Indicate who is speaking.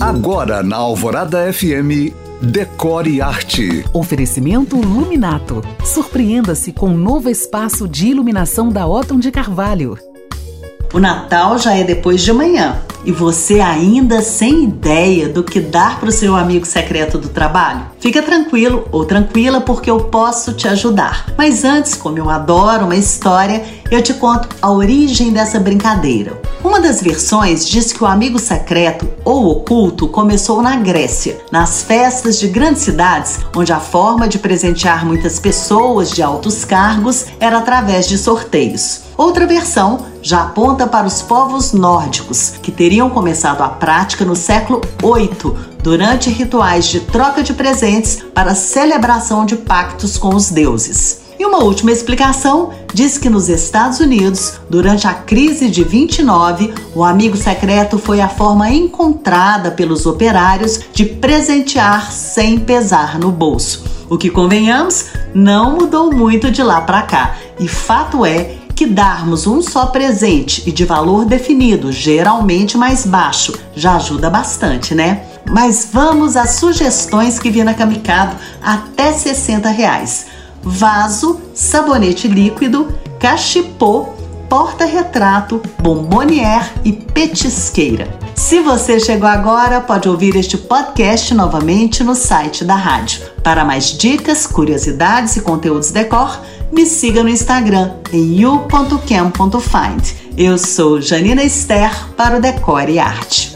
Speaker 1: Agora na Alvorada FM, Decore Arte.
Speaker 2: Oferecimento Luminato. Surpreenda-se com um novo espaço de iluminação da Otton de Carvalho.
Speaker 3: O Natal já é depois de amanhã e você ainda sem ideia do que dar para o seu amigo secreto do trabalho? Fica tranquilo ou tranquila porque eu posso te ajudar. Mas antes, como eu adoro uma história, eu te conto a origem dessa brincadeira. Uma das versões diz que o amigo secreto ou oculto começou na Grécia, nas festas de grandes cidades, onde a forma de presentear muitas pessoas de altos cargos era através de sorteios. Outra versão já aponta para os povos nórdicos, que teriam começado a prática no século 8 durante rituais de troca de presentes para celebração de pactos com os deuses. E uma última explicação diz que nos Estados Unidos, durante a crise de 29, o amigo secreto foi a forma encontrada pelos operários de presentear sem pesar no bolso. O que convenhamos, não mudou muito de lá para cá. E fato é que darmos um só presente e de valor definido, geralmente mais baixo, já ajuda bastante, né? Mas vamos às sugestões que vi na Camicado até 60 reais. Vaso, sabonete líquido, cachepô, porta-retrato, bombonier e petisqueira. Se você chegou agora, pode ouvir este podcast novamente no site da rádio. Para mais dicas, curiosidades e conteúdos decor, me siga no Instagram em you.cam.find. Eu sou Janina Esther para o Decore e Arte.